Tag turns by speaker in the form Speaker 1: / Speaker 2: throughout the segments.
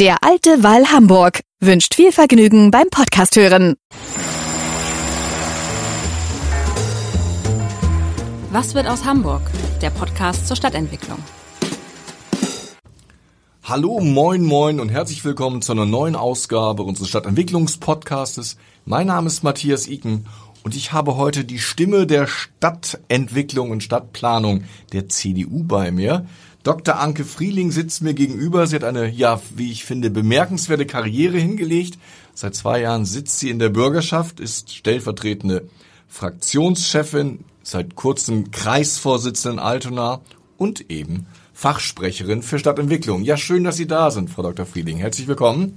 Speaker 1: Der alte Wall Hamburg wünscht viel Vergnügen beim Podcast hören.
Speaker 2: Was wird aus Hamburg? Der Podcast zur Stadtentwicklung.
Speaker 3: Hallo, moin, moin und herzlich willkommen zu einer neuen Ausgabe unseres Stadtentwicklungspodcastes. Mein Name ist Matthias Iken und ich habe heute die Stimme der Stadtentwicklung und Stadtplanung der CDU bei mir. Dr. Anke Frieling sitzt mir gegenüber. Sie hat eine, ja, wie ich finde, bemerkenswerte Karriere hingelegt. Seit zwei Jahren sitzt sie in der Bürgerschaft, ist stellvertretende Fraktionschefin, seit kurzem Kreisvorsitzende in Altona und eben Fachsprecherin für Stadtentwicklung. Ja, schön, dass Sie da sind, Frau Dr. Frieling. Herzlich willkommen.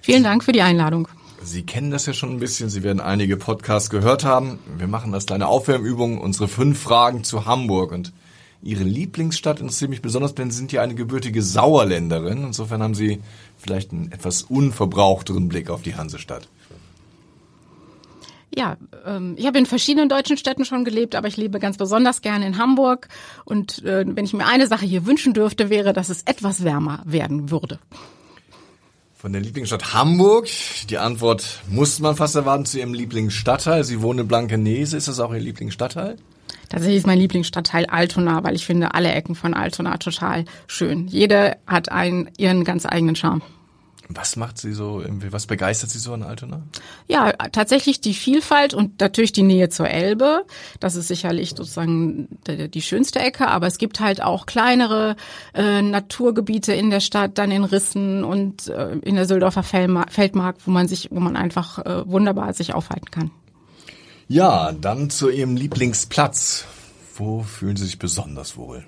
Speaker 4: Vielen Dank für die Einladung.
Speaker 3: Sie kennen das ja schon ein bisschen. Sie werden einige Podcasts gehört haben. Wir machen das kleine Aufwärmübung, unsere fünf Fragen zu Hamburg und Ihre Lieblingsstadt interessiert mich besonders, denn Sie sind ja eine gebürtige Sauerländerin. Insofern haben Sie vielleicht einen etwas unverbrauchteren Blick auf die Hansestadt.
Speaker 4: Ja, ähm, ich habe in verschiedenen deutschen Städten schon gelebt, aber ich lebe ganz besonders gerne in Hamburg. Und äh, wenn ich mir eine Sache hier wünschen dürfte, wäre, dass es etwas wärmer werden würde.
Speaker 3: Von der Lieblingsstadt Hamburg. Die Antwort muss man fast erwarten zu Ihrem Lieblingsstadtteil. Sie wohnen in Blankenese. Ist das auch Ihr Lieblingsstadtteil?
Speaker 4: Tatsächlich ist mein Lieblingsstadtteil Altona, weil ich finde alle Ecken von Altona total schön. Jede hat einen, ihren ganz eigenen Charme.
Speaker 3: Was macht Sie so, was begeistert Sie so an Altona?
Speaker 4: Ja, tatsächlich die Vielfalt und natürlich die Nähe zur Elbe. Das ist sicherlich sozusagen die, schönste Ecke, aber es gibt halt auch kleinere äh, Naturgebiete in der Stadt, dann in Rissen und äh, in der Söldorfer Feldmark, wo man sich, wo man einfach äh, wunderbar sich aufhalten kann.
Speaker 3: Ja, dann zu Ihrem Lieblingsplatz. Wo fühlen Sie sich besonders wohl?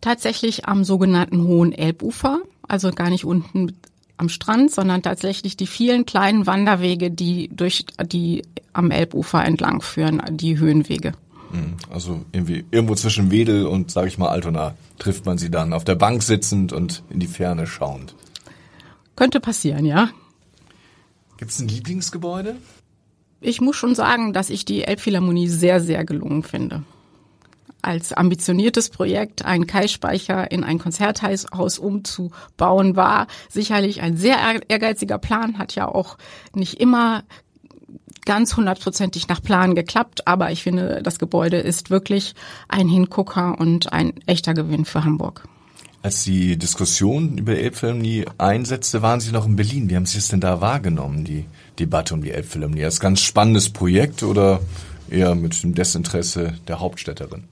Speaker 4: Tatsächlich am sogenannten Hohen Elbufer, also gar nicht unten am Strand, sondern tatsächlich die vielen kleinen Wanderwege, die durch die am Elbufer entlang führen, die Höhenwege.
Speaker 3: Hm, also irgendwie irgendwo zwischen Wedel und, sage ich mal, Altona trifft man sie dann auf der Bank sitzend und in die Ferne schauend.
Speaker 4: Könnte passieren, ja.
Speaker 3: Gibt es ein Lieblingsgebäude?
Speaker 4: Ich muss schon sagen, dass ich die Elbphilharmonie sehr, sehr gelungen finde. Als ambitioniertes Projekt einen Kai-Speicher in ein Konzerthaus umzubauen, war sicherlich ein sehr ehrgeiziger Plan, hat ja auch nicht immer ganz hundertprozentig nach Plan geklappt, aber ich finde, das Gebäude ist wirklich ein Hingucker und ein echter Gewinn für Hamburg.
Speaker 3: Als die Diskussion über Elbphilharmonie einsetzte, waren Sie noch in Berlin. Wie haben Sie es denn da wahrgenommen, die Debatte um die Elbphilharmonie? Ist ganz spannendes Projekt oder eher mit dem Desinteresse der Hauptstädterin?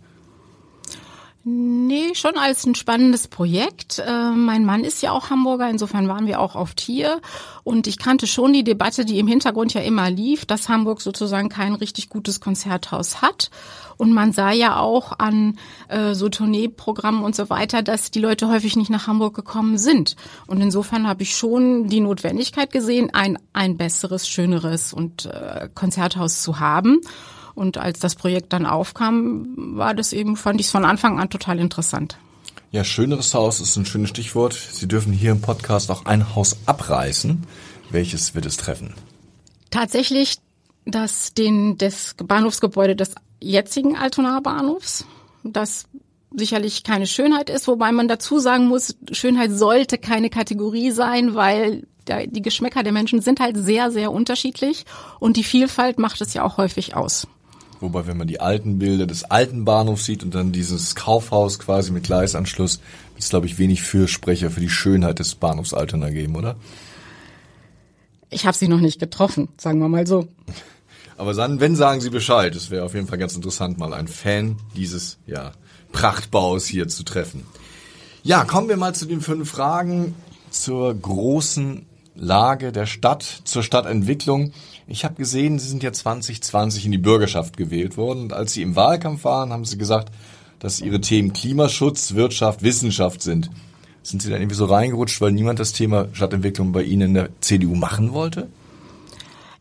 Speaker 4: Nee, schon als ein spannendes Projekt. Äh, mein Mann ist ja auch Hamburger, insofern waren wir auch oft hier. Und ich kannte schon die Debatte, die im Hintergrund ja immer lief, dass Hamburg sozusagen kein richtig gutes Konzerthaus hat. Und man sah ja auch an äh, so Tourneeprogrammen und so weiter, dass die Leute häufig nicht nach Hamburg gekommen sind. Und insofern habe ich schon die Notwendigkeit gesehen, ein, ein besseres, schöneres und äh, Konzerthaus zu haben. Und als das Projekt dann aufkam, war das eben, fand ich es von Anfang an total interessant.
Speaker 3: Ja, schöneres Haus ist ein schönes Stichwort. Sie dürfen hier im Podcast auch ein Haus abreißen. Welches wird es treffen?
Speaker 4: Tatsächlich das, den, das Bahnhofsgebäude des jetzigen Altonaer Bahnhofs. Das sicherlich keine Schönheit ist, wobei man dazu sagen muss, Schönheit sollte keine Kategorie sein, weil die Geschmäcker der Menschen sind halt sehr, sehr unterschiedlich und die Vielfalt macht es ja auch häufig aus.
Speaker 3: Wobei, wenn man die alten Bilder des alten Bahnhofs sieht und dann dieses Kaufhaus quasi mit Gleisanschluss, wird es, glaube ich, wenig Fürsprecher für die Schönheit des Bahnhofs Altona geben, oder?
Speaker 4: Ich habe sie noch nicht getroffen, sagen wir mal so.
Speaker 3: Aber dann, wenn sagen Sie Bescheid, es wäre auf jeden Fall ganz interessant, mal einen Fan dieses ja, Prachtbaus hier zu treffen. Ja, kommen wir mal zu den fünf Fragen zur großen Lage der Stadt, zur Stadtentwicklung. Ich habe gesehen, Sie sind ja 2020 in die Bürgerschaft gewählt worden. Und als Sie im Wahlkampf waren, haben Sie gesagt, dass Ihre Themen Klimaschutz, Wirtschaft, Wissenschaft sind. Sind Sie dann irgendwie so reingerutscht, weil niemand das Thema Stadtentwicklung bei Ihnen in der CDU machen wollte?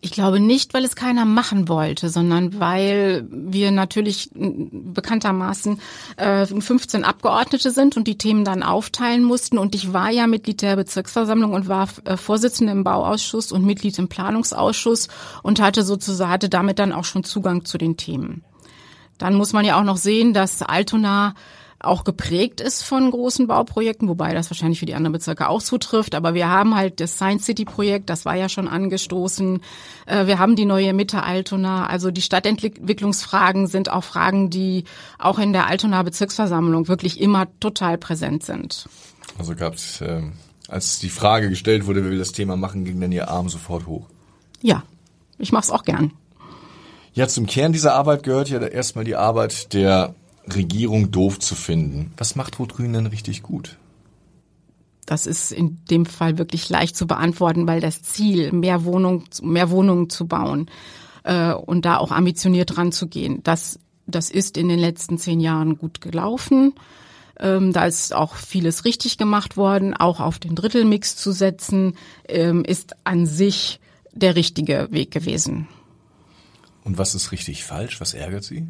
Speaker 4: Ich glaube nicht, weil es keiner machen wollte, sondern weil wir natürlich bekanntermaßen äh, 15 Abgeordnete sind und die Themen dann aufteilen mussten. Und ich war ja Mitglied der Bezirksversammlung und war äh, Vorsitzende im Bauausschuss und Mitglied im Planungsausschuss und hatte sozusagen hatte damit dann auch schon Zugang zu den Themen. Dann muss man ja auch noch sehen, dass Altona auch geprägt ist von großen Bauprojekten, wobei das wahrscheinlich für die anderen Bezirke auch zutrifft. Aber wir haben halt das Science City Projekt, das war ja schon angestoßen. Äh, wir haben die neue Mitte Altona. Also die Stadtentwicklungsfragen sind auch Fragen, die auch in der Altona Bezirksversammlung wirklich immer total präsent sind.
Speaker 3: Also gab es, äh, als die Frage gestellt wurde, wer will das Thema machen, ging dann Ihr Arm sofort hoch.
Speaker 4: Ja, ich mache es auch gern.
Speaker 3: Ja, zum Kern dieser Arbeit gehört ja erstmal die Arbeit der Regierung doof zu finden. Was macht Rot-Grün denn richtig gut?
Speaker 4: Das ist in dem Fall wirklich leicht zu beantworten, weil das Ziel, mehr Wohnungen, mehr Wohnungen zu bauen äh, und da auch ambitioniert ranzugehen, das, das ist in den letzten zehn Jahren gut gelaufen. Ähm, da ist auch vieles richtig gemacht worden. Auch auf den Drittelmix zu setzen, ähm, ist an sich der richtige Weg gewesen.
Speaker 3: Und was ist richtig falsch? Was ärgert Sie?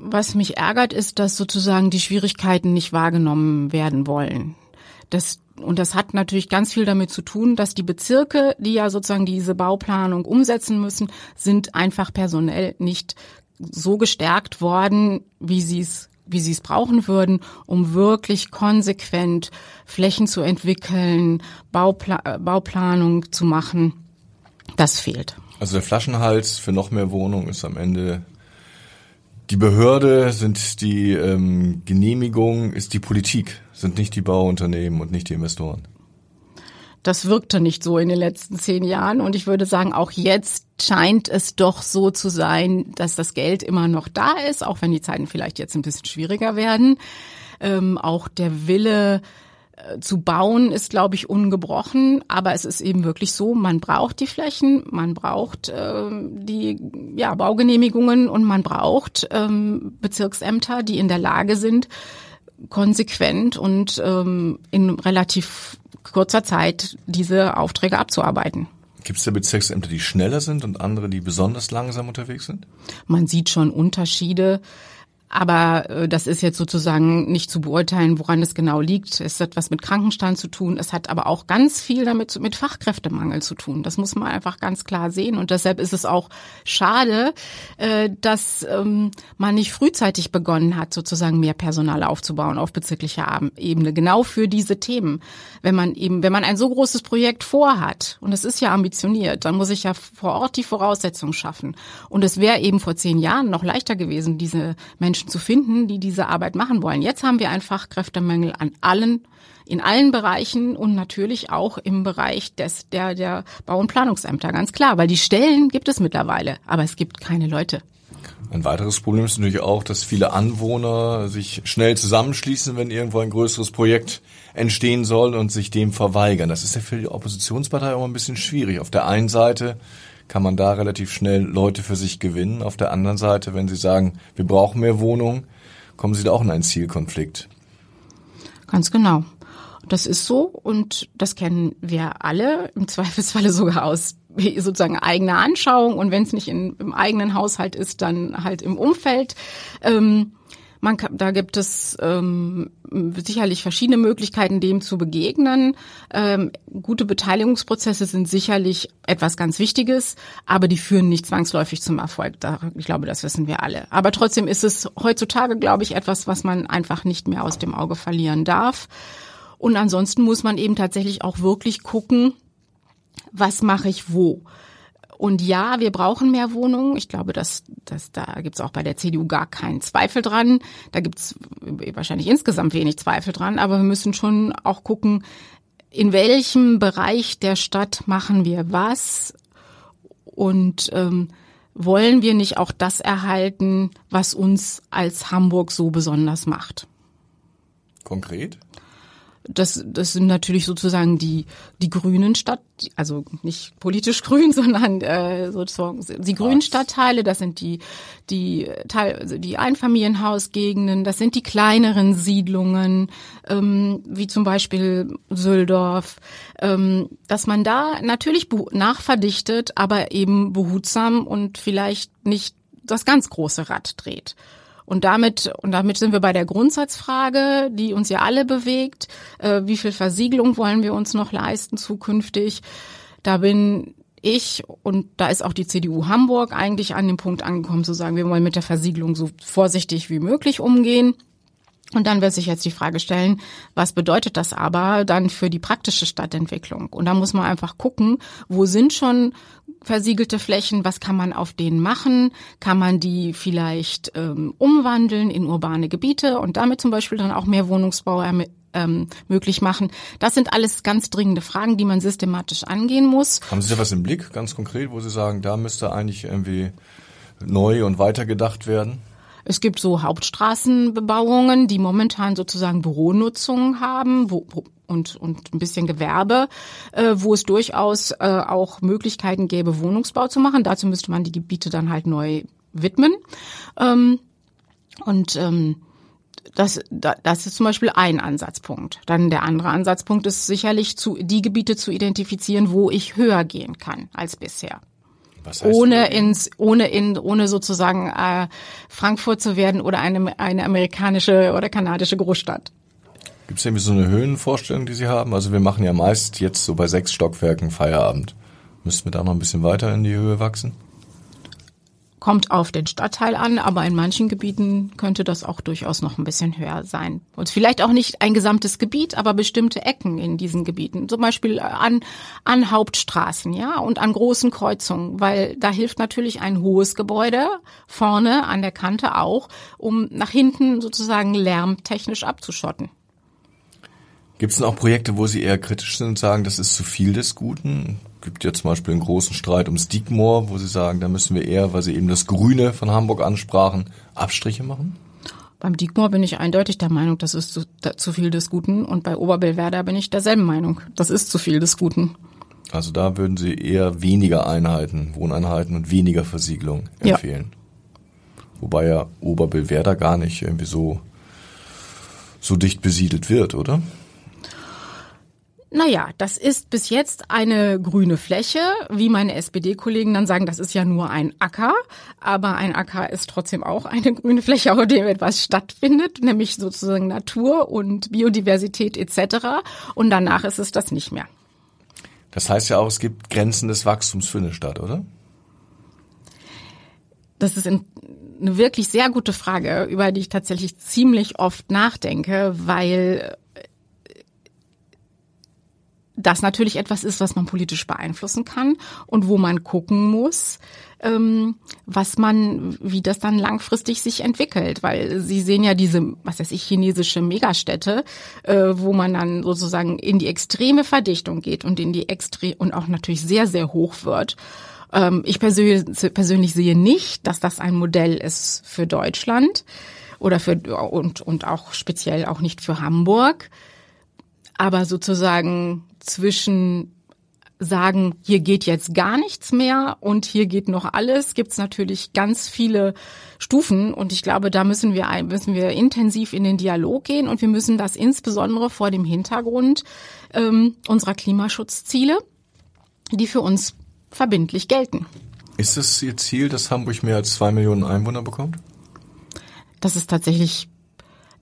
Speaker 4: Was mich ärgert, ist, dass sozusagen die Schwierigkeiten nicht wahrgenommen werden wollen. Das, und das hat natürlich ganz viel damit zu tun, dass die Bezirke, die ja sozusagen diese Bauplanung umsetzen müssen, sind einfach personell nicht so gestärkt worden, wie sie es wie sie es brauchen würden, um wirklich konsequent Flächen zu entwickeln, Baupla Bauplanung zu machen. Das fehlt.
Speaker 3: Also der Flaschenhals für noch mehr Wohnungen ist am Ende die Behörde, sind die ähm, Genehmigung, ist die Politik, sind nicht die Bauunternehmen und nicht die Investoren.
Speaker 4: Das wirkte nicht so in den letzten zehn Jahren und ich würde sagen, auch jetzt scheint es doch so zu sein, dass das Geld immer noch da ist, auch wenn die Zeiten vielleicht jetzt ein bisschen schwieriger werden. Ähm, auch der Wille, zu bauen ist, glaube ich, ungebrochen. Aber es ist eben wirklich so, man braucht die Flächen, man braucht äh, die ja, Baugenehmigungen und man braucht ähm, Bezirksämter, die in der Lage sind, konsequent und ähm, in relativ kurzer Zeit diese Aufträge abzuarbeiten.
Speaker 3: Gibt es da Bezirksämter, die schneller sind und andere, die besonders langsam unterwegs sind?
Speaker 4: Man sieht schon Unterschiede. Aber äh, das ist jetzt sozusagen nicht zu beurteilen, woran es genau liegt. Es hat was mit Krankenstand zu tun. Es hat aber auch ganz viel damit mit Fachkräftemangel zu tun. Das muss man einfach ganz klar sehen. Und deshalb ist es auch schade, äh, dass ähm, man nicht frühzeitig begonnen hat, sozusagen mehr Personal aufzubauen auf bezirklicher Ebene. Genau für diese Themen. Wenn man eben, wenn man ein so großes Projekt vorhat, und es ist ja ambitioniert, dann muss ich ja vor Ort die Voraussetzungen schaffen. Und es wäre eben vor zehn Jahren noch leichter gewesen, diese Menschen Menschen zu finden, die diese Arbeit machen wollen. Jetzt haben wir einen Fachkräftemangel an allen in allen Bereichen und natürlich auch im Bereich des der der Bau- und Planungsämter ganz klar, weil die Stellen gibt es mittlerweile, aber es gibt keine Leute.
Speaker 3: Ein weiteres Problem ist natürlich auch, dass viele Anwohner sich schnell zusammenschließen, wenn irgendwo ein größeres Projekt entstehen soll und sich dem verweigern. Das ist ja für die Oppositionspartei auch ein bisschen schwierig. Auf der einen Seite kann man da relativ schnell Leute für sich gewinnen. Auf der anderen Seite, wenn Sie sagen, wir brauchen mehr Wohnungen, kommen Sie da auch in einen Zielkonflikt.
Speaker 4: Ganz genau. Das ist so und das kennen wir alle, im Zweifelsfalle sogar aus sozusagen eigener Anschauung und wenn es nicht in, im eigenen Haushalt ist, dann halt im Umfeld. Ähm, man kann, da gibt es ähm, sicherlich verschiedene Möglichkeiten, dem zu begegnen. Ähm, gute Beteiligungsprozesse sind sicherlich etwas ganz Wichtiges, aber die führen nicht zwangsläufig zum Erfolg. Da, ich glaube, das wissen wir alle. Aber trotzdem ist es heutzutage, glaube ich, etwas, was man einfach nicht mehr aus dem Auge verlieren darf. Und ansonsten muss man eben tatsächlich auch wirklich gucken, was mache ich wo. Und ja, wir brauchen mehr Wohnungen. Ich glaube, dass, dass da gibt's auch bei der CDU gar keinen Zweifel dran. Da gibt's wahrscheinlich insgesamt wenig Zweifel dran. Aber wir müssen schon auch gucken, in welchem Bereich der Stadt machen wir was und ähm, wollen wir nicht auch das erhalten, was uns als Hamburg so besonders macht?
Speaker 3: Konkret?
Speaker 4: Das, das sind natürlich sozusagen die, die grünen Stadt, also nicht politisch grün, sondern äh, sozusagen die grünen Stadtteile, das sind die, die, Teil, also die Einfamilienhausgegenden, das sind die kleineren Siedlungen, ähm, wie zum Beispiel Süldorf, ähm, dass man da natürlich nachverdichtet, aber eben behutsam und vielleicht nicht das ganz große Rad dreht. Und damit, und damit sind wir bei der Grundsatzfrage, die uns ja alle bewegt. Äh, wie viel Versiegelung wollen wir uns noch leisten zukünftig? Da bin ich und da ist auch die CDU Hamburg eigentlich an dem Punkt angekommen zu sagen, wir wollen mit der Versiegelung so vorsichtig wie möglich umgehen. Und dann wird sich jetzt die Frage stellen, was bedeutet das aber dann für die praktische Stadtentwicklung? Und da muss man einfach gucken, wo sind schon versiegelte Flächen, was kann man auf denen machen? Kann man die vielleicht ähm, umwandeln in urbane Gebiete und damit zum Beispiel dann auch mehr Wohnungsbau ähm, möglich machen? Das sind alles ganz dringende Fragen, die man systematisch angehen muss.
Speaker 3: Haben Sie da was im Blick, ganz konkret, wo Sie sagen, da müsste eigentlich irgendwie neu und weitergedacht werden?
Speaker 4: Es gibt so Hauptstraßenbebauungen, die momentan sozusagen Büronutzung haben wo, und, und ein bisschen Gewerbe, äh, wo es durchaus äh, auch Möglichkeiten gäbe, Wohnungsbau zu machen. Dazu müsste man die Gebiete dann halt neu widmen. Ähm, und ähm, das, das ist zum Beispiel ein Ansatzpunkt. Dann der andere Ansatzpunkt ist sicherlich zu, die Gebiete zu identifizieren, wo ich höher gehen kann als bisher. Ohne ins, ohne in, ohne sozusagen äh, Frankfurt zu werden oder eine, eine amerikanische oder kanadische Großstadt.
Speaker 3: Gibt es irgendwie so eine Höhenvorstellung, die Sie haben? Also wir machen ja meist jetzt so bei sechs Stockwerken Feierabend. Müssten wir da noch ein bisschen weiter in die Höhe wachsen?
Speaker 4: Kommt auf den Stadtteil an, aber in manchen Gebieten könnte das auch durchaus noch ein bisschen höher sein. Und vielleicht auch nicht ein gesamtes Gebiet, aber bestimmte Ecken in diesen Gebieten. Zum Beispiel an, an Hauptstraßen, ja, und an großen Kreuzungen, weil da hilft natürlich ein hohes Gebäude vorne an der Kante auch, um nach hinten sozusagen lärmtechnisch abzuschotten.
Speaker 3: Gibt es denn auch Projekte, wo Sie eher kritisch sind und sagen, das ist zu viel des Guten? Gibt ja zum Beispiel einen großen Streit ums Diekmoor, wo Sie sagen, da müssen wir eher, weil Sie eben das Grüne von Hamburg ansprachen, Abstriche machen?
Speaker 4: Beim Diekmoor bin ich eindeutig der Meinung, das ist zu, da, zu viel des Guten. Und bei Oberbillwerder bin ich derselben Meinung. Das ist zu viel des Guten.
Speaker 3: Also da würden Sie eher weniger Einheiten, Wohneinheiten und weniger Versiegelung empfehlen. Ja. Wobei ja Oberbillwerder gar nicht irgendwie so, so dicht besiedelt wird, oder?
Speaker 4: Naja, das ist bis jetzt eine grüne Fläche, wie meine SPD-Kollegen dann sagen, das ist ja nur ein Acker, aber ein Acker ist trotzdem auch eine grüne Fläche, auf der etwas stattfindet, nämlich sozusagen Natur und Biodiversität etc. Und danach ist es das nicht mehr.
Speaker 3: Das heißt ja auch, es gibt Grenzen des Wachstums für eine Stadt, oder?
Speaker 4: Das ist eine wirklich sehr gute Frage, über die ich tatsächlich ziemlich oft nachdenke, weil das natürlich etwas ist, was man politisch beeinflussen kann und wo man gucken muss, ähm, was man, wie das dann langfristig sich entwickelt, weil Sie sehen ja diese, was weiß ich, chinesische Megastädte, äh, wo man dann sozusagen in die extreme Verdichtung geht und in die extrem und auch natürlich sehr sehr hoch wird. Ähm, ich persönlich, persönlich sehe nicht, dass das ein Modell ist für Deutschland oder für und und auch speziell auch nicht für Hamburg aber sozusagen zwischen sagen, hier geht jetzt gar nichts mehr und hier geht noch alles, gibt's natürlich ganz viele Stufen und ich glaube, da müssen wir müssen wir intensiv in den Dialog gehen und wir müssen das insbesondere vor dem Hintergrund ähm, unserer Klimaschutzziele, die für uns verbindlich gelten.
Speaker 3: Ist es Ihr Ziel, dass Hamburg mehr als zwei Millionen Einwohner bekommt?
Speaker 4: Das ist tatsächlich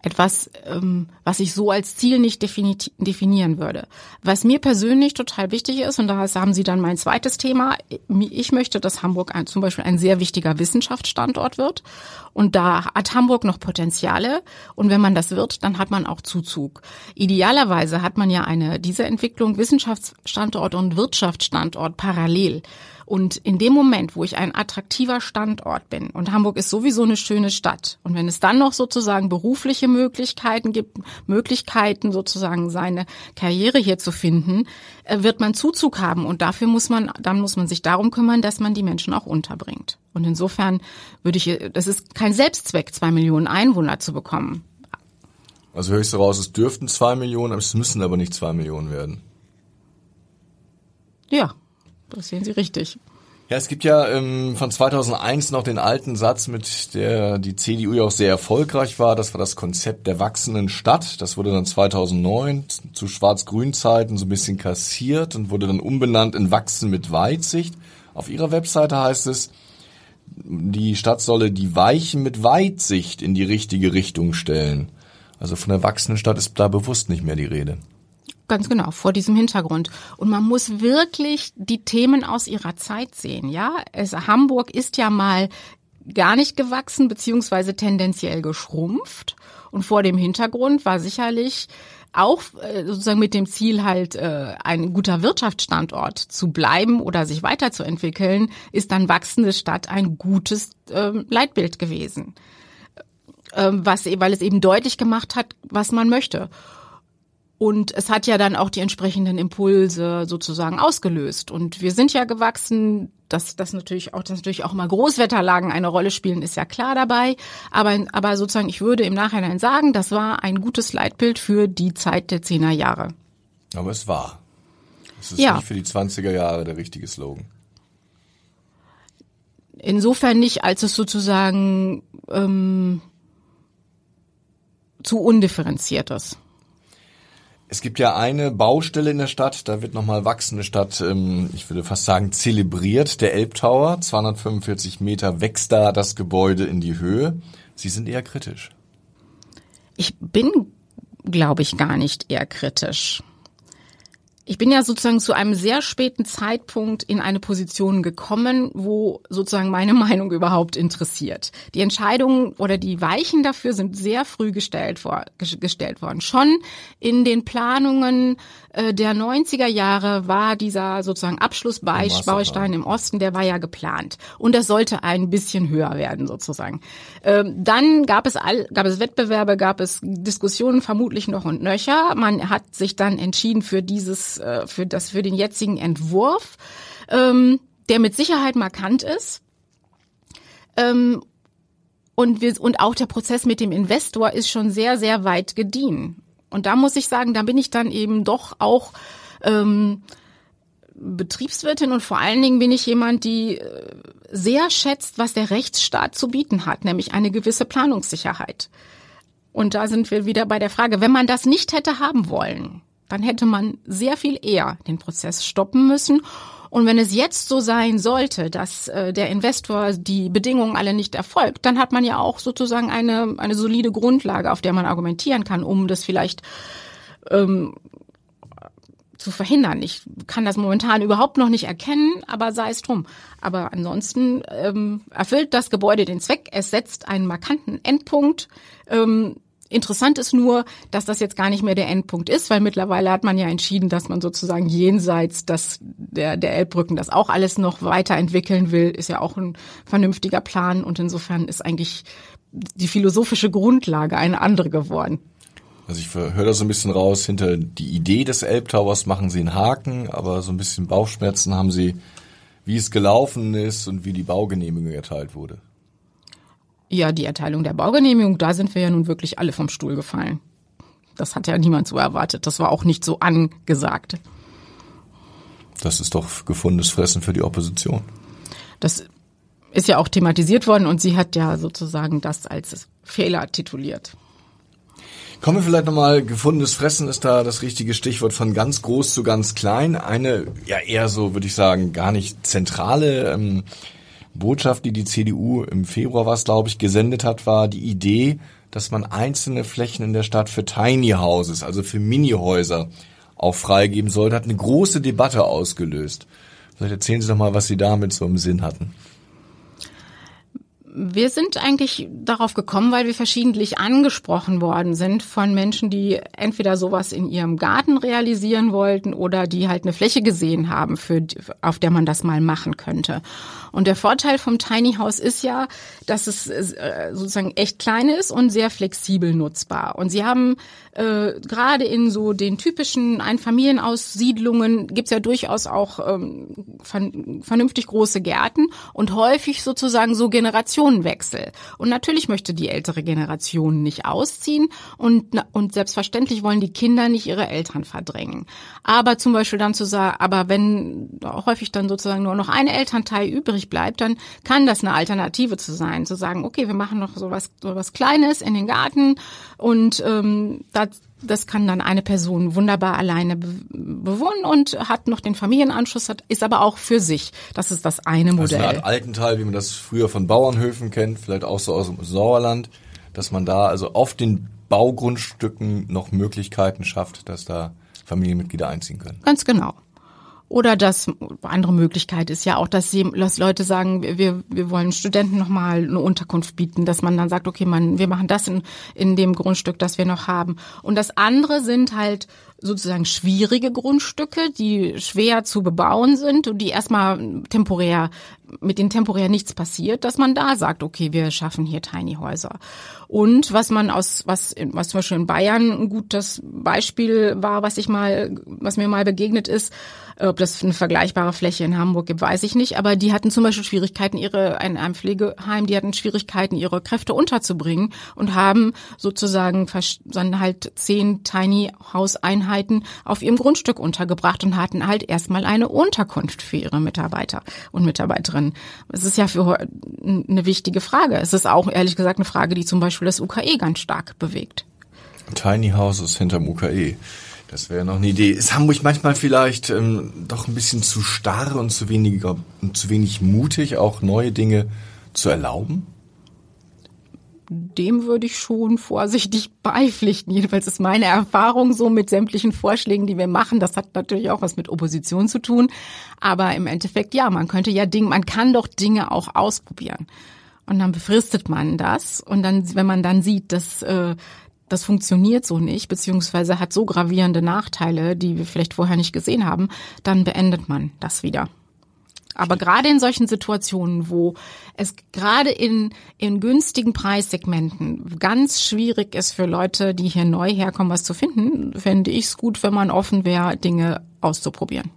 Speaker 4: etwas, ähm, was ich so als Ziel nicht definieren würde. Was mir persönlich total wichtig ist, und da haben Sie dann mein zweites Thema, ich möchte, dass Hamburg ein, zum Beispiel ein sehr wichtiger Wissenschaftsstandort wird. Und da hat Hamburg noch Potenziale. Und wenn man das wird, dann hat man auch Zuzug. Idealerweise hat man ja eine, diese Entwicklung Wissenschaftsstandort und Wirtschaftsstandort parallel. Und in dem Moment, wo ich ein attraktiver Standort bin, und Hamburg ist sowieso eine schöne Stadt, und wenn es dann noch sozusagen berufliche Möglichkeiten gibt, Möglichkeiten sozusagen seine Karriere hier zu finden, äh, wird man Zuzug haben. Und dafür muss man, dann muss man sich darum kümmern, dass man die Menschen auch unterbringt. Und insofern würde ich, das ist kein Selbstzweck, zwei Millionen Einwohner zu bekommen.
Speaker 3: Also höchste raus, es dürften zwei Millionen, es müssen aber nicht zwei Millionen werden.
Speaker 4: Ja, das sehen Sie richtig.
Speaker 3: Ja, es gibt ja ähm, von 2001 noch den alten Satz, mit der die CDU ja auch sehr erfolgreich war. Das war das Konzept der wachsenden Stadt. Das wurde dann 2009 zu Schwarz-Grün-Zeiten so ein bisschen kassiert und wurde dann umbenannt in Wachsen mit Weitsicht. Auf ihrer Webseite heißt es, die Stadt solle die Weichen mit Weitsicht in die richtige Richtung stellen. Also von der wachsenden Stadt ist da bewusst nicht mehr die Rede.
Speaker 4: Ganz genau, vor diesem Hintergrund. Und man muss wirklich die Themen aus ihrer Zeit sehen, ja. Es, Hamburg ist ja mal gar nicht gewachsen, beziehungsweise tendenziell geschrumpft. Und vor dem Hintergrund war sicherlich auch äh, sozusagen mit dem Ziel halt äh, ein guter Wirtschaftsstandort zu bleiben oder sich weiterzuentwickeln, ist dann wachsende Stadt ein gutes äh, Leitbild gewesen, ähm, was weil es eben deutlich gemacht hat, was man möchte. Und es hat ja dann auch die entsprechenden Impulse sozusagen ausgelöst. Und wir sind ja gewachsen, dass das natürlich auch, dass natürlich auch mal Großwetterlagen eine Rolle spielen, ist ja klar dabei. Aber, aber sozusagen, ich würde im Nachhinein sagen, das war ein gutes Leitbild für die Zeit der Zehner Jahre.
Speaker 3: Aber es war. Es ist
Speaker 4: Ja.
Speaker 3: nicht für die 20er Jahre der richtige Slogan.
Speaker 4: Insofern nicht, als es sozusagen ähm, zu undifferenziert ist.
Speaker 3: Es gibt ja eine Baustelle in der Stadt, da wird nochmal wachsende Stadt, ähm, ich würde fast sagen, zelebriert. Der Elbtower, 245 Meter wächst da das Gebäude in die Höhe. Sie sind eher kritisch.
Speaker 4: Ich bin, glaube ich, gar nicht eher kritisch. Ich bin ja sozusagen zu einem sehr späten Zeitpunkt in eine Position gekommen, wo sozusagen meine Meinung überhaupt interessiert. Die Entscheidungen oder die Weichen dafür sind sehr früh gestellt, vor, ges- gestellt worden. Schon in den Planungen äh, der 90er Jahre war dieser sozusagen Abschlussbaustein im Osten, der war ja geplant. Und das sollte ein bisschen höher werden sozusagen. Ähm, dann gab es, all, gab es Wettbewerbe, gab es Diskussionen vermutlich noch und nöcher. Man hat sich dann entschieden für dieses, äh, für das, für den jetzigen Entwurf, ähm, der mit Sicherheit markant ist. Ähm, und, wir, und auch der Prozess mit dem Investor ist schon sehr, sehr weit gediehen. Und da muss ich sagen, da bin ich dann eben doch auch ähm, Betriebswirtin und vor allen Dingen bin ich jemand, die äh, sehr schätzt, was der Rechtsstaat zu bieten hat, nämlich eine gewisse Planungssicherheit. Und da sind wir wieder bei der Frage, wenn man das nicht hätte haben wollen, dann hätte man sehr viel eher den Prozess stoppen müssen. Und wenn es jetzt so sein sollte, dass äh, der Investor die Bedingungen alle nicht erfolgt, dann hat man ja auch sozusagen eine, eine solide Grundlage, auf der man argumentieren kann, um das vielleicht ähm, zu verhindern. Ich kann das momentan überhaupt noch nicht erkennen, aber sei es drum. Aber ansonsten ähm, erfüllt das Gebäude den Zweck. Es setzt einen markanten Endpunkt. Ähm, Interessant ist nur, dass das jetzt gar nicht mehr der Endpunkt ist, weil mittlerweile hat man ja entschieden, dass man sozusagen jenseits das, der, der Elbbrücken das auch alles noch weiterentwickeln will. Ist ja auch ein vernünftiger Plan und insofern ist eigentlich die philosophische Grundlage eine andere geworden.
Speaker 3: Also ich höre da so ein bisschen raus, hinter die Idee des Elbtowers machen sie einen Haken, aber so ein bisschen Bauchschmerzen haben sie, wie es gelaufen ist und wie die Baugenehmigung erteilt wurde.
Speaker 4: Ja, die Erteilung der Baugenehmigung, da sind wir ja nun wirklich alle vom Stuhl gefallen. Das hat ja niemand so erwartet. Das war auch nicht so angesagt.
Speaker 3: Das ist doch gefundenes Fressen für die Opposition.
Speaker 4: Das ist ja auch thematisiert worden und sie hat ja sozusagen das als Fehler tituliert.
Speaker 3: Kommen wir vielleicht nochmal, gefundenes Fressen ist da das richtige Stichwort von ganz groß zu ganz klein. Eine, ja eher so, würde ich sagen, gar nicht zentrale ähm, Botschaft, die die CDU im Februar was, glaube ich, gesendet hat, war die Idee, dass man einzelne Flächen in der Stadt für Tiny Houses, also für Minihäuser, auch freigeben sollte. Hat eine große Debatte ausgelöst. Vielleicht erzählen Sie doch mal, was Sie damit so im Sinn hatten.
Speaker 4: Wir sind eigentlich darauf gekommen, weil wir verschiedentlich angesprochen worden sind von Menschen, die entweder sowas in ihrem Garten realisieren wollten oder die halt eine Fläche gesehen haben, für, auf der man das mal machen könnte. Und der Vorteil vom Tiny House ist ja, dass es äh, sozusagen echt klein ist und sehr flexibel nutzbar. Und sie haben äh, gerade in so den typischen Einfamilienaussiedlungen gibt's ja durchaus auch ähm, vernünftig große Gärten und häufig sozusagen so Generationen Generationenwechsel. Und natürlich möchte die ältere Generation nicht ausziehen und, und selbstverständlich wollen die Kinder nicht ihre Eltern verdrängen. Aber zum Beispiel dann zu sagen, aber wenn häufig dann sozusagen nur noch ein Elternteil übrig bleibt, dann kann das eine Alternative zu sein, zu sagen, okay, wir machen noch sowas, sowas Kleines in den Garten und ähm, das, das kann dann eine Person wunderbar alleine bewohnen und hat noch den Familienanschluss, hat, ist aber auch für sich. Das ist das eine Modell. Also
Speaker 3: eine Art Altenteil, wie man das früher von Bauernhöfen kennt, vielleicht auch so aus dem Sauerland, dass man da also auf den Baugrundstücken noch Möglichkeiten schafft, dass da Familienmitglieder einziehen können.
Speaker 4: Ganz genau. Oder das andere Möglichkeit ist ja auch, dass, sie, dass Leute sagen, wir, wir wollen Studenten nochmal eine Unterkunft bieten, dass man dann sagt, okay, man, wir machen das in, in dem Grundstück, das wir noch haben. Und das andere sind halt sozusagen schwierige Grundstücke, die schwer zu bebauen sind und die erstmal temporär, mit denen temporär nichts passiert, dass man da sagt, okay, wir schaffen hier Tiny Häuser. Und was man aus, was, was zum Beispiel in Bayern ein gutes Beispiel war, was ich mal, was mir mal begegnet ist, ob das eine vergleichbare Fläche in Hamburg gibt, weiß ich nicht. Aber die hatten zum Beispiel Schwierigkeiten, ihre, in einem Pflegeheim, die hatten Schwierigkeiten, ihre Kräfte unterzubringen und haben sozusagen dann halt zehn Tiny House Einheiten auf ihrem Grundstück untergebracht und hatten halt erstmal eine Unterkunft für ihre Mitarbeiter und Mitarbeiterinnen. Es ist ja für eine wichtige Frage. Es ist auch ehrlich gesagt eine Frage, die zum Beispiel das UKE ganz stark bewegt.
Speaker 3: Tiny Houses hinterm UKE. Das wäre noch eine Idee. Ist Hamburg manchmal vielleicht ähm, doch ein bisschen zu starr und zu weniger und zu wenig mutig, auch neue Dinge zu erlauben?
Speaker 4: Dem würde ich schon vorsichtig beipflichten. Jedenfalls ist meine Erfahrung so mit sämtlichen Vorschlägen, die wir machen. Das hat natürlich auch was mit Opposition zu tun. Aber im Endeffekt, ja, man könnte ja Dinge, man kann doch Dinge auch ausprobieren. Und dann befristet man das. Und dann, wenn man dann sieht, dass äh, das funktioniert so nicht, beziehungsweise hat so gravierende Nachteile, die wir vielleicht vorher nicht gesehen haben, dann beendet man das wieder. Aber gerade in solchen Situationen, wo es gerade in, in günstigen Preissegmenten ganz schwierig ist für Leute, die hier neu herkommen, was zu finden, fände ich es gut, wenn man offen wäre, Dinge auszuprobieren.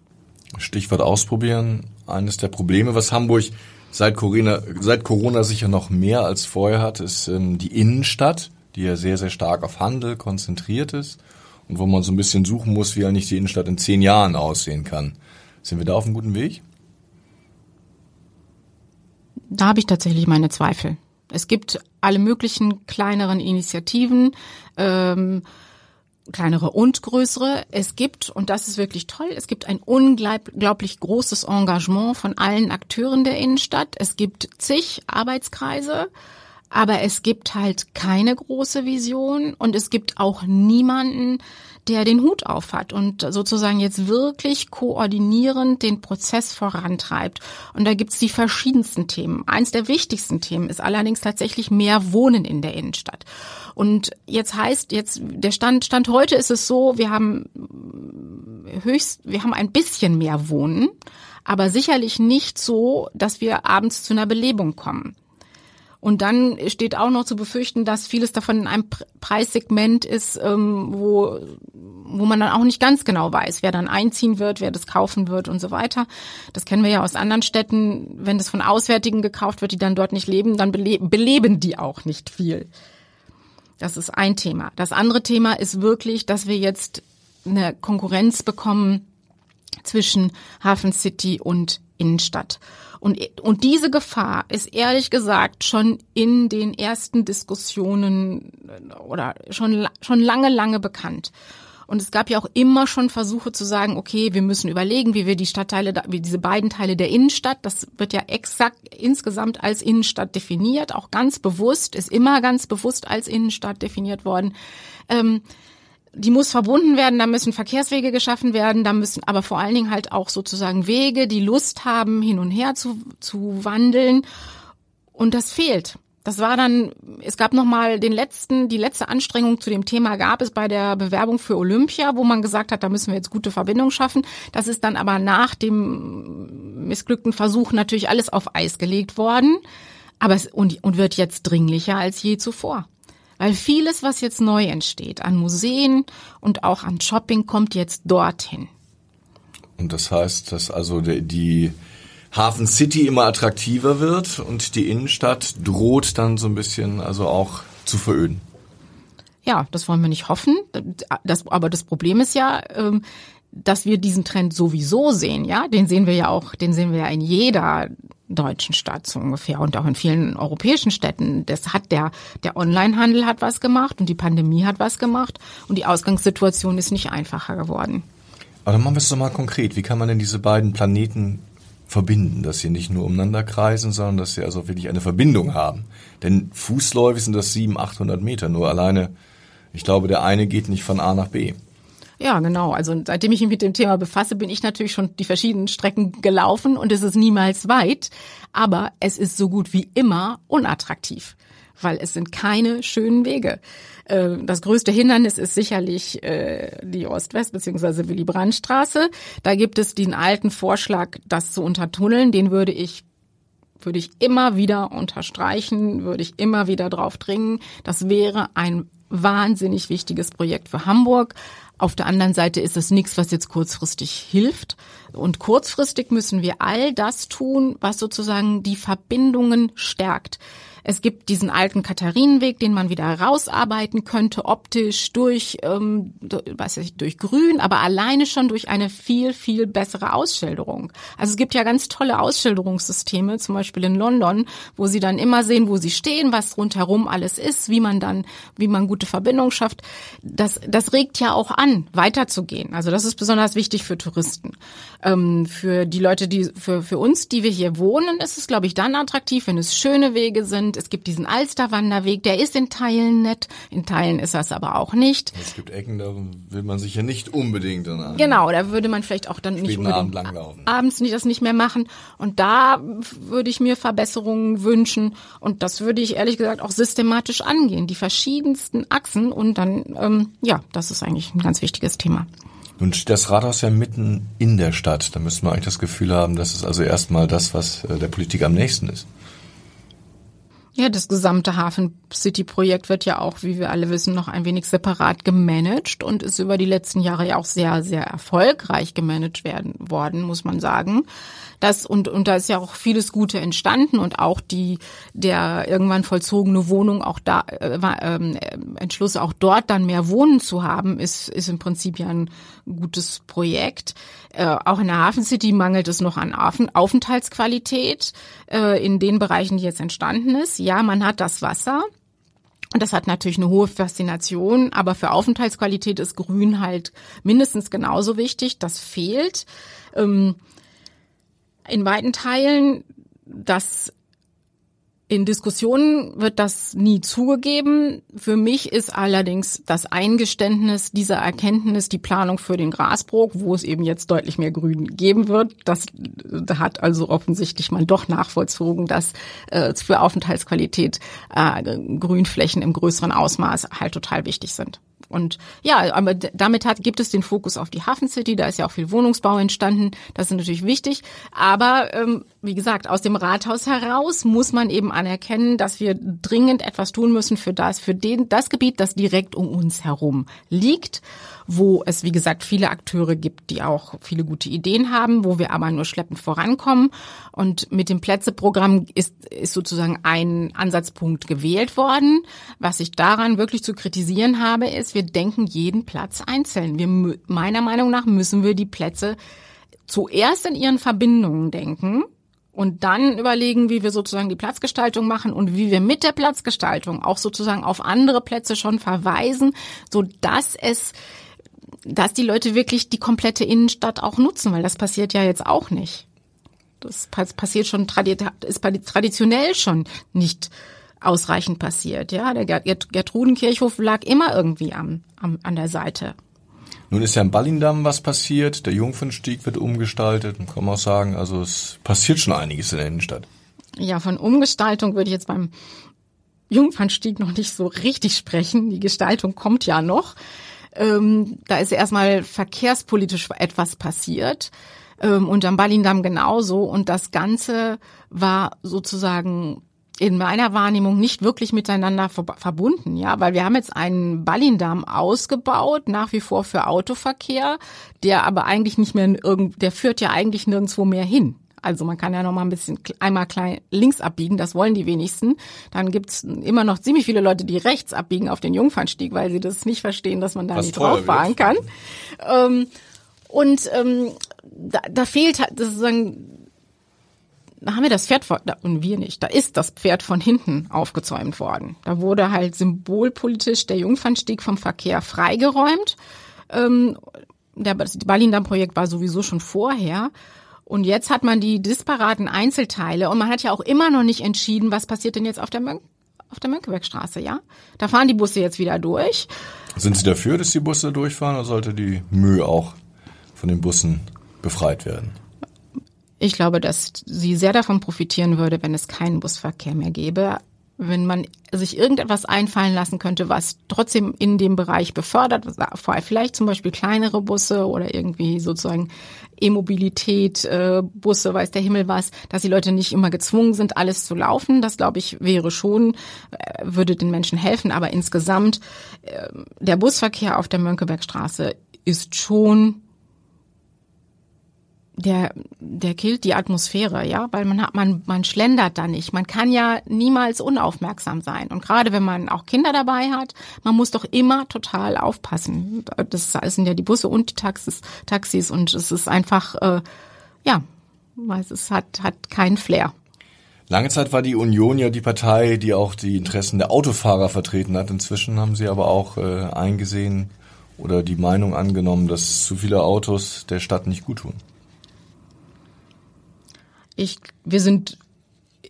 Speaker 3: Stichwort ausprobieren. Eines der Probleme, was Hamburg seit Corona, seit Corona sicher noch mehr als vorher hat, ist ähm, die Innenstadt die ja sehr, sehr stark auf Handel konzentriert ist und wo man so ein bisschen suchen muss, wie eigentlich die Innenstadt in zehn Jahren aussehen kann. Sind wir da auf einem guten Weg?
Speaker 4: Da habe ich tatsächlich meine Zweifel. Es gibt alle möglichen kleineren Initiativen, ähm, kleinere und größere. Es gibt, und das ist wirklich toll, es gibt ein unglaublich großes Engagement von allen Akteuren der Innenstadt. Es gibt zig Arbeitskreise aber es gibt halt keine große Vision und es gibt auch niemanden, der den Hut auf hat und sozusagen jetzt wirklich koordinierend den Prozess vorantreibt. Und da gibt's die verschiedensten Themen. Eins der wichtigsten Themen ist allerdings tatsächlich mehr Wohnen in der Innenstadt. Und jetzt heißt jetzt der Stand Stand heute ist es so, wir haben höchst wir haben ein bisschen mehr Wohnen, aber sicherlich nicht so, dass wir abends zu einer Belebung kommen. Und dann steht auch noch zu befürchten, dass vieles davon in einem Preissegment ist, ähm, wo, wo man dann auch nicht ganz genau weiß, wer dann einziehen wird, wer das kaufen wird und so weiter. Das kennen wir ja aus anderen Städten. Wenn das von Auswärtigen gekauft wird, die dann dort nicht leben, dann beleben, beleben die auch nicht viel. Das ist ein Thema. Das andere Thema ist wirklich, dass wir jetzt eine Konkurrenz bekommen zwischen Hafen City und Innenstadt. Und, und diese Gefahr ist ehrlich gesagt schon in den ersten Diskussionen äh, oder schon, schon lange, lange bekannt. Und es gab ja auch immer schon Versuche zu sagen, okay, wir müssen überlegen, wie wir die Stadtteile, wie diese beiden Teile der Innenstadt, das wird ja exakt insgesamt als Innenstadt definiert, auch ganz bewusst, ist immer ganz bewusst als Innenstadt definiert worden. Ähm, die muss verbunden werden, da müssen Verkehrswege geschaffen werden, da müssen aber vor allen Dingen halt auch sozusagen Wege, die Lust haben, hin und her zu, zu wandeln. Und das fehlt. Das war dann, es gab nochmal den letzten, die letzte Anstrengung zu dem Thema gab es bei der Bewerbung für Olympia, wo man gesagt hat, da müssen wir jetzt gute Verbindungen schaffen. Das ist dann aber nach dem missglückten Versuch natürlich alles auf Eis gelegt worden. Aber es, und, und wird jetzt dringlicher als je zuvor. Weil vieles, was jetzt neu entsteht, an Museen und auch an Shopping, kommt jetzt dorthin.
Speaker 3: Und das heißt, dass also die Hafen City immer attraktiver wird und die Innenstadt droht dann so ein bisschen also auch zu veröden.
Speaker 4: Ja, das wollen wir nicht hoffen. Das, aber das Problem ist ja, ähm, dass wir diesen Trend sowieso sehen, ja, den sehen wir ja auch, den sehen wir ja in jeder deutschen Stadt so ungefähr und auch in vielen europäischen Städten. Das hat der, der Onlinehandel hat was gemacht und die Pandemie hat was gemacht und die Ausgangssituation ist nicht einfacher geworden.
Speaker 3: Aber dann machen wir es doch mal konkret. Wie kann man denn diese beiden Planeten verbinden, dass sie nicht nur umeinander kreisen, sondern dass sie also wirklich eine Verbindung haben? Denn fußläufig sind das 700, 800 Meter. Nur alleine, ich glaube, der eine geht nicht von A nach B.
Speaker 4: Ja, genau. Also seitdem ich mich mit dem Thema befasse, bin ich natürlich schon die verschiedenen Strecken gelaufen und es ist niemals weit, aber es ist so gut wie immer unattraktiv, weil es sind keine schönen Wege. Äh, das größte Hindernis ist sicherlich äh, die Ost-West- bzw. Willy-Brandt-Straße. Da gibt es den alten Vorschlag, das zu untertunneln. Den würde ich würde ich immer wieder unterstreichen, würde ich immer wieder drauf dringen. Das wäre ein wahnsinnig wichtiges Projekt für Hamburg. Auf der anderen Seite ist es nichts, was jetzt kurzfristig hilft. Und kurzfristig müssen wir all das tun, was sozusagen die Verbindungen stärkt. Es gibt diesen alten Katharinenweg, den man wieder rausarbeiten könnte, optisch durch, ähm, weiß ich, durch Grün, aber alleine schon durch eine viel, viel bessere Ausschilderung. Also es gibt ja ganz tolle Ausschilderungssysteme, zum Beispiel in London, wo sie dann immer sehen, wo sie stehen, was rundherum alles ist, wie man dann, wie man gute Verbindungen schafft. Das, das regt ja auch an, weiterzugehen. Also das ist besonders wichtig für Touristen. Ähm, für die Leute, die, für, für uns, die wir hier wohnen, ist es, glaube ich, dann attraktiv, wenn es schöne Wege sind, und es gibt diesen Alsterwanderweg, der ist in Teilen nett, in Teilen ist das aber auch nicht.
Speaker 3: Es gibt Ecken, da will man sich ja nicht unbedingt
Speaker 4: dann Genau, da würde man vielleicht auch dann nicht unbedingt Abend abends nicht das nicht mehr machen und da würde ich mir Verbesserungen wünschen und das würde ich ehrlich gesagt auch systematisch angehen, die verschiedensten Achsen und dann ähm, ja, das ist eigentlich ein ganz wichtiges Thema.
Speaker 3: Nun steht das Rathaus ja mitten in der Stadt. Da müsste man eigentlich das Gefühl haben, das ist also erstmal das, was äh, der Politik am nächsten ist.
Speaker 4: Ja, das gesamte Hafen City Projekt wird ja auch, wie wir alle wissen, noch ein wenig separat gemanagt und ist über die letzten Jahre ja auch sehr, sehr erfolgreich gemanagt werden worden, muss man sagen. Das und und da ist ja auch vieles Gute entstanden und auch die der irgendwann vollzogene Wohnung auch da äh, ähm, Entschluss auch dort dann mehr Wohnen zu haben ist ist im Prinzip ja ein gutes Projekt. Äh, auch in der Hafen City mangelt es noch an Aufenthaltsqualität äh, in den Bereichen, die jetzt entstanden ist. Ja, man hat das Wasser. Und das hat natürlich eine hohe Faszination, aber für Aufenthaltsqualität ist Grün halt mindestens genauso wichtig. Das fehlt. Ähm, in weiten Teilen, dass in Diskussionen wird das nie zugegeben. Für mich ist allerdings das Eingeständnis dieser Erkenntnis die Planung für den Grasbrook, wo es eben jetzt deutlich mehr Grün geben wird. Das hat also offensichtlich man doch nachvollzogen, dass äh, für Aufenthaltsqualität äh, Grünflächen im größeren Ausmaß halt total wichtig sind. Und ja, aber damit hat, gibt es den Fokus auf die Hafen City. Da ist ja auch viel Wohnungsbau entstanden. Das ist natürlich wichtig. Aber ähm, wie gesagt, aus dem Rathaus heraus muss man eben anerkennen, dass wir dringend etwas tun müssen für das, für den, das Gebiet, das direkt um uns herum liegt wo es, wie gesagt, viele Akteure gibt, die auch viele gute Ideen haben, wo wir aber nur schleppend vorankommen. Und mit dem Plätzeprogramm ist, ist sozusagen ein Ansatzpunkt gewählt worden. Was ich daran wirklich zu kritisieren habe, ist, wir denken jeden Platz einzeln. Wir, meiner Meinung nach müssen wir die Plätze zuerst in ihren Verbindungen denken und dann überlegen, wie wir sozusagen die Platzgestaltung machen und wie wir mit der Platzgestaltung auch sozusagen auf andere Plätze schon verweisen, so dass es dass die Leute wirklich die komplette Innenstadt auch nutzen, weil das passiert ja jetzt auch nicht. Das passiert schon, ist traditionell schon nicht ausreichend passiert. Ja, der Gertrudenkirchhof lag immer irgendwie am, am, an der Seite.
Speaker 3: Nun ist ja im Ballindamm was passiert, der Jungfernstieg wird umgestaltet und kann man auch sagen, also es passiert schon einiges in der Innenstadt.
Speaker 4: Ja, von Umgestaltung würde ich jetzt beim Jungfernstieg noch nicht so richtig sprechen. Die Gestaltung kommt ja noch. Ähm, da ist erstmal verkehrspolitisch etwas passiert ähm, und am Ballindamm genauso. Und das Ganze war sozusagen in meiner Wahrnehmung nicht wirklich miteinander verbunden, ja, weil wir haben jetzt einen Ballindamm ausgebaut, nach wie vor für Autoverkehr, der aber eigentlich nicht mehr irgend, der führt ja eigentlich nirgendwo mehr hin. Also man kann ja noch mal ein bisschen einmal klein links abbiegen, das wollen die wenigsten. Dann gibt's immer noch ziemlich viele Leute, die rechts abbiegen auf den Jungfernstieg, weil sie das nicht verstehen, dass man da
Speaker 3: Was
Speaker 4: nicht drauf fahren kann. Ähm, und ähm, da, da fehlt halt das sozusagen da haben wir das Pferd da, und wir nicht, da ist das Pferd von hinten aufgezäumt worden. Da wurde halt symbolpolitisch der Jungfernstieg vom Verkehr freigeräumt. Ähm, der, das Berlin-Damm-Projekt war sowieso schon vorher. Und jetzt hat man die disparaten Einzelteile und man hat ja auch immer noch nicht entschieden, was passiert denn jetzt auf der, Mön auf der Mönckebergstraße, ja? Da fahren die Busse jetzt wieder durch.
Speaker 3: Sind Sie dafür, dass die Busse durchfahren oder sollte die Mühe auch von den Bussen befreit werden?
Speaker 4: Ich glaube, dass sie sehr davon profitieren würde, wenn es keinen Busverkehr mehr gäbe. Wenn man sich irgendetwas einfallen lassen könnte, was trotzdem in dem Bereich befördert, vielleicht zum Beispiel kleinere Busse oder irgendwie sozusagen E-Mobilität, äh, Busse, weiß der Himmel was, dass die Leute nicht immer gezwungen sind, alles zu laufen. Das, glaube ich, wäre schon, äh, würde den Menschen helfen. Aber insgesamt, äh, der Busverkehr auf der Mönckebergstraße ist schon der, der killt die Atmosphäre, ja, weil man hat, man, man schlendert da nicht. Man kann ja niemals unaufmerksam sein. Und gerade wenn man auch Kinder dabei hat, man muss doch immer total aufpassen. Das sind ja die Busse und die Taxis, Taxis und es ist einfach, äh, ja, es hat, hat keinen Flair.
Speaker 3: Lange Zeit war die Union ja die Partei, die auch die Interessen der Autofahrer vertreten hat. Inzwischen haben sie aber auch äh, eingesehen oder die Meinung angenommen, dass zu viele Autos der Stadt nicht gut tun.
Speaker 4: Ich, wir sind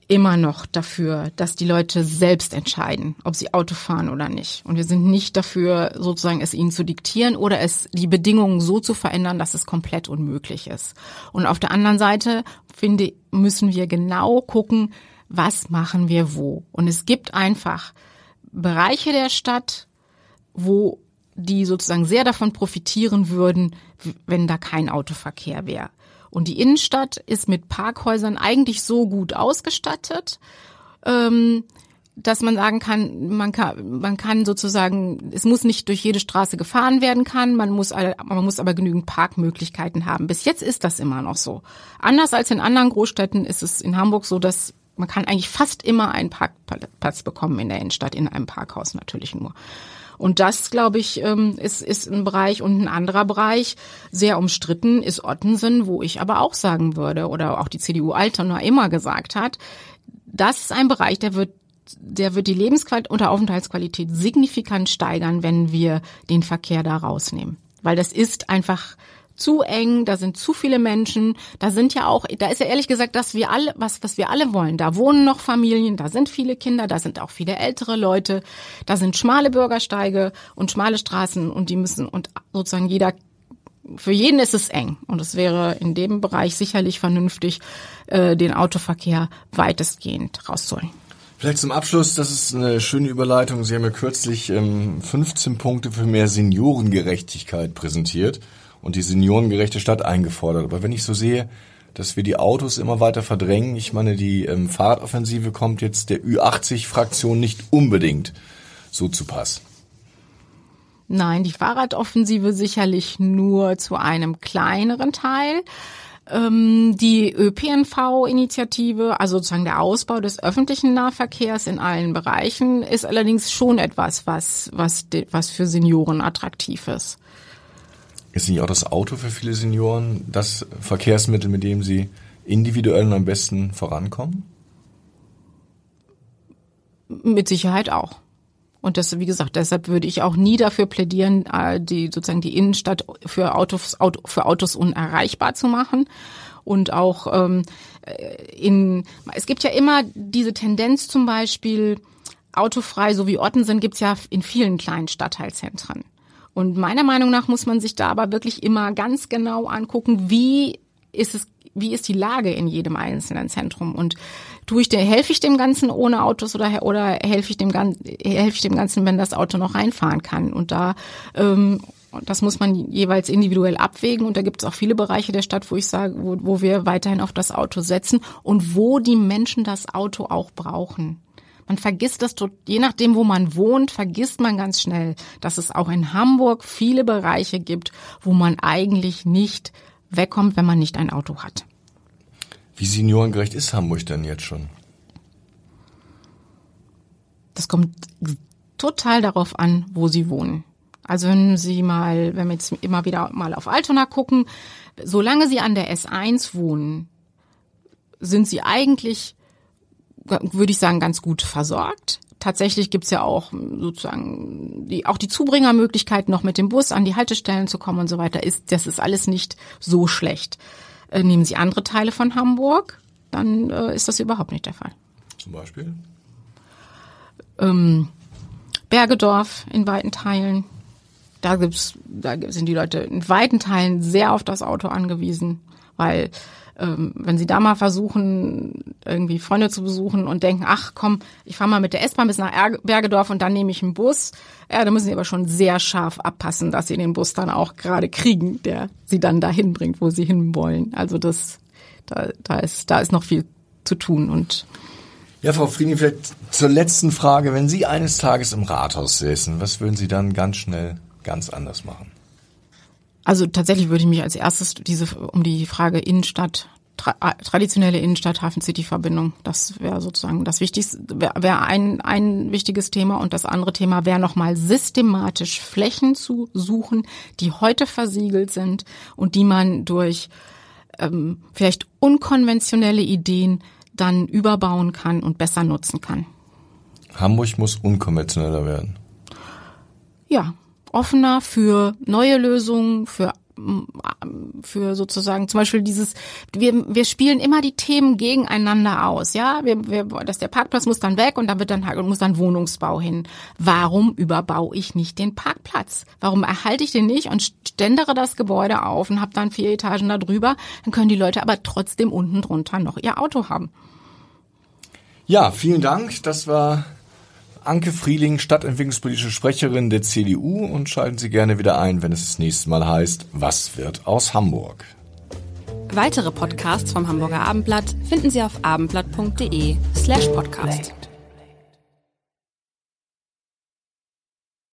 Speaker 4: immer noch dafür, dass die Leute selbst entscheiden, ob sie Auto fahren oder nicht. Und wir sind nicht dafür, sozusagen es ihnen zu diktieren oder es die Bedingungen so zu verändern, dass es komplett unmöglich ist. Und auf der anderen Seite finde müssen wir genau gucken, was machen wir wo. Und es gibt einfach Bereiche der Stadt, wo die sozusagen sehr davon profitieren würden, wenn da kein Autoverkehr wäre. Und die Innenstadt ist mit Parkhäusern eigentlich so gut ausgestattet, ähm, dass man sagen kann, man kann, man kann sozusagen, es muss nicht durch jede Straße gefahren werden kann, man muss, man muss aber genügend Parkmöglichkeiten haben. Bis jetzt ist das immer noch so. Anders als in anderen Großstädten ist es in Hamburg so, dass man kann eigentlich fast immer einen Parkplatz bekommen in der Innenstadt, in einem Parkhaus natürlich nur. Und das, glaube ich, ähm, ist, ist ein Bereich und ein anderer Bereich, sehr umstritten, ist Ottensen, wo ich aber auch sagen würde, oder auch die CDU Altona immer gesagt hat, das ist ein Bereich, der wird der wird die Lebensqualität und Aufenthaltsqualität signifikant steigern, wenn wir den Verkehr da rausnehmen. Weil das ist einfach zu eng, da sind zu viele Menschen, da sind ja auch, da ist ja ehrlich gesagt, dass wir alle, was, was wir alle wollen. Da wohnen noch Familien, da sind viele Kinder, da sind auch viele ältere Leute, da sind schmale Bürgersteige und schmale Straßen und die müssen, und sozusagen jeder für jeden ist es eng und es wäre in dem Bereich sicherlich vernünftig, äh, den Autoverkehr weitestgehend rauszuholen.
Speaker 3: Vielleicht zum Abschluss, das ist eine schöne Überleitung. Sie haben ja kürzlich ähm, 15 Punkte für mehr Seniorengerechtigkeit präsentiert und die seniorengerechte Stadt eingefordert. Aber wenn ich so sehe, dass wir die Autos immer weiter verdrängen, ich meine, die ähm, Fahrradoffensive kommt jetzt der Ü80-Fraktion nicht unbedingt so zu Pass.
Speaker 4: Nein, die Fahrradoffensive sicherlich nur zu einem kleineren Teil. Ähm, die ÖPNV-Initiative, also sozusagen der Ausbau des öffentlichen Nahverkehrs in allen Bereichen, ist allerdings schon etwas, was, was, was für Senioren attraktiv ist.
Speaker 3: Ist nicht auch das Auto für viele Senioren das Verkehrsmittel, mit dem sie individuell am besten vorankommen?
Speaker 4: Mit Sicherheit auch. Und das, wie gesagt, deshalb würde ich auch nie dafür plädieren, äh, die sozusagen die Innenstadt für Autos, Auto, für Autos unerreichbar zu machen. Und auch ähm, in es gibt ja immer diese Tendenz zum Beispiel, autofrei, so wie Ottensen, gibt's ja in vielen kleinen Stadtteilzentren. Und meiner Meinung nach muss man sich da aber wirklich immer ganz genau angucken, wie ist es, wie ist die Lage in jedem einzelnen Zentrum? Und tue ich der, helfe ich dem Ganzen ohne Autos oder oder helfe ich dem helfe ich dem Ganzen, wenn das Auto noch reinfahren kann? Und da ähm, das muss man jeweils individuell abwägen. Und da gibt es auch viele Bereiche der Stadt, wo ich sage, wo, wo wir weiterhin auf das Auto setzen und wo die Menschen das Auto auch brauchen. Man vergisst das, je nachdem, wo man wohnt, vergisst man ganz schnell, dass es auch in Hamburg viele Bereiche gibt, wo man eigentlich nicht wegkommt, wenn man nicht ein Auto hat.
Speaker 3: Wie seniorengerecht ist Hamburg denn jetzt schon?
Speaker 4: Das kommt total darauf an, wo Sie wohnen. Also wenn Sie mal, wenn wir jetzt immer wieder mal auf Altona gucken, solange Sie an der S1 wohnen, sind Sie eigentlich, würde ich sagen, ganz gut versorgt. Tatsächlich gibt's ja auch sozusagen die, auch die Zubringermöglichkeit, noch mit dem Bus an die Haltestellen zu kommen und so weiter. Ist, das ist alles nicht so schlecht. Äh, nehmen Sie andere Teile von Hamburg, dann äh, ist das überhaupt nicht der Fall.
Speaker 3: Zum Beispiel?
Speaker 4: Ähm, Bergedorf in weiten Teilen. Da gibt's, da sind die Leute in weiten Teilen sehr auf das Auto angewiesen, weil ähm, wenn sie da mal versuchen, irgendwie Freunde zu besuchen und denken, ach komm, ich fahre mal mit der S-Bahn bis nach Bergedorf und dann nehme ich einen Bus, ja, da müssen sie aber schon sehr scharf abpassen, dass sie den Bus dann auch gerade kriegen, der sie dann dahin bringt, wo sie hinwollen. Also das, da, da ist, da ist noch viel zu tun und
Speaker 3: ja, Frau Frieding, vielleicht zur letzten Frage. Wenn Sie eines Tages im Rathaus säßen, was würden Sie dann ganz schnell ganz anders machen?
Speaker 4: Also tatsächlich würde ich mich als erstes diese um die Frage Innenstadt tra traditionelle Innenstadt Hafen City Verbindung, das wäre sozusagen das wichtigste wäre wär ein ein wichtiges Thema und das andere Thema wäre nochmal systematisch Flächen zu suchen, die heute versiegelt sind und die man durch ähm, vielleicht unkonventionelle Ideen dann überbauen kann und besser nutzen kann.
Speaker 3: Hamburg muss unkonventioneller werden.
Speaker 4: Ja, offener für neue Lösungen, für für sozusagen zum Beispiel dieses, wir, wir spielen immer die Themen gegeneinander aus, ja, wir, wir, dass der Parkplatz muss dann weg und dann wird dann muss dann Wohnungsbau hin. Warum überbaue ich nicht den Parkplatz? Warum erhalte ich den nicht und ständere das Gebäude auf und habe dann vier Etagen da drüber? Dann können die Leute aber trotzdem unten drunter noch ihr Auto haben.
Speaker 3: Ja, vielen Dank. Das war Anke Frieling, stadtentwicklungspolitische Sprecherin der CDU und schalten Sie gerne wieder ein, wenn es das nächste Mal heißt, was wird aus Hamburg?
Speaker 2: Weitere Podcasts vom Hamburger Abendblatt finden Sie auf abendblatt.de slash podcast.